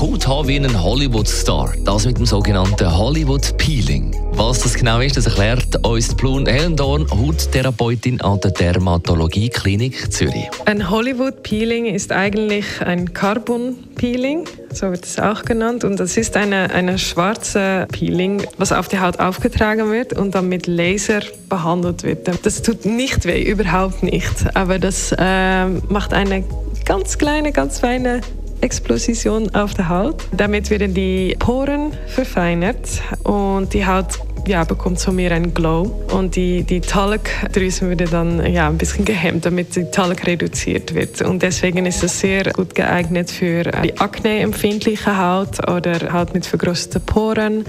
Haut haben wie ein Hollywood-Star. Das mit dem sogenannten Hollywood-Peeling. Was das genau ist, das erklärt uns Blun Hellendorn, Hauttherapeutin an der Dermatologie-Klinik Zürich. Ein Hollywood-Peeling ist eigentlich ein Carbon-Peeling, so wird es auch genannt. Und das ist eine, eine schwarze Peeling, was auf die Haut aufgetragen wird und dann mit Laser behandelt wird. Das tut nicht weh, überhaupt nicht. Aber das äh, macht eine ganz kleine, ganz feine Explosion auf der Haut. Damit werden die Poren verfeinert und die Haut ja, bekommt so mehr einen Glow und die, die Talgdrüsen würde dann ja, ein bisschen gehemmt, damit die Talg reduziert wird. Und deswegen ist es sehr gut geeignet für die akneempfindliche Haut oder Haut mit vergrößerten Poren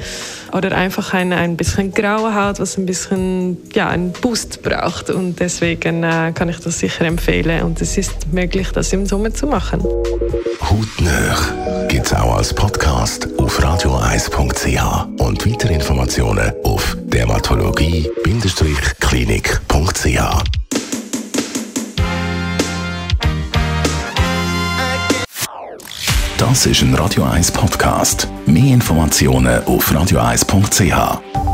oder einfach eine ein bisschen graue Haut, was ein bisschen ja, einen Boost braucht. Und deswegen äh, kann ich das sicher empfehlen und es ist möglich, das im Sommer zu machen. Hautnöch gibt es auch als Podcast auf radio1.ch und weitere Informationen dermatologie-klinik.ch. Das ist ein Radio 1 Podcast. Mehr Informationen auf radio1.ch.